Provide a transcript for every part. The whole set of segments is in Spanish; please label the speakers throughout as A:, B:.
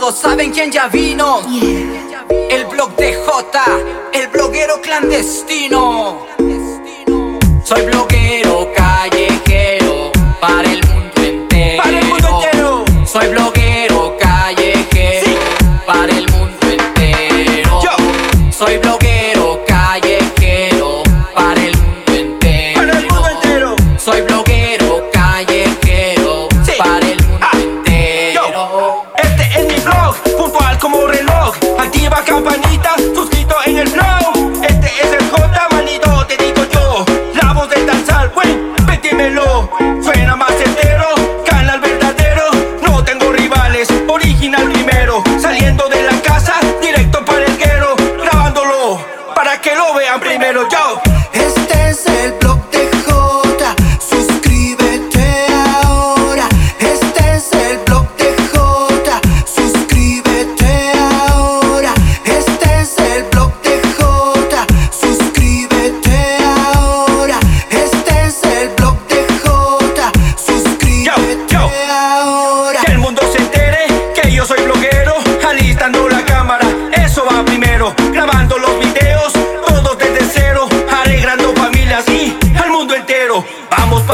A: Todos saben quién ya vino. El blog de J, el bloguero clandestino. Soy bloguero
B: primero. Yo,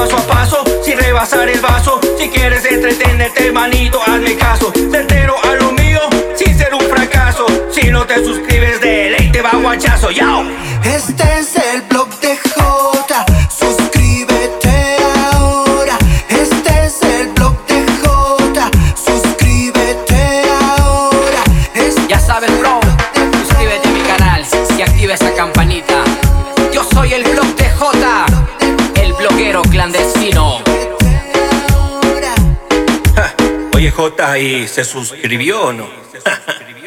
B: paso a paso, sin rebasar el vaso, si quieres entretenerte, manito, hazme caso, certero a lo mío, sin ser un fracaso, si no te suscribes de ley te va guachazo, yao.
C: Este es el blog de J, suscríbete ahora. Este es el blog de J, suscríbete ahora. Este
A: Ya sabes, bro, suscríbete a mi canal y activa esa campanita. Clandestino.
C: ahora.
B: Oye J, ¿y se suscribió o no?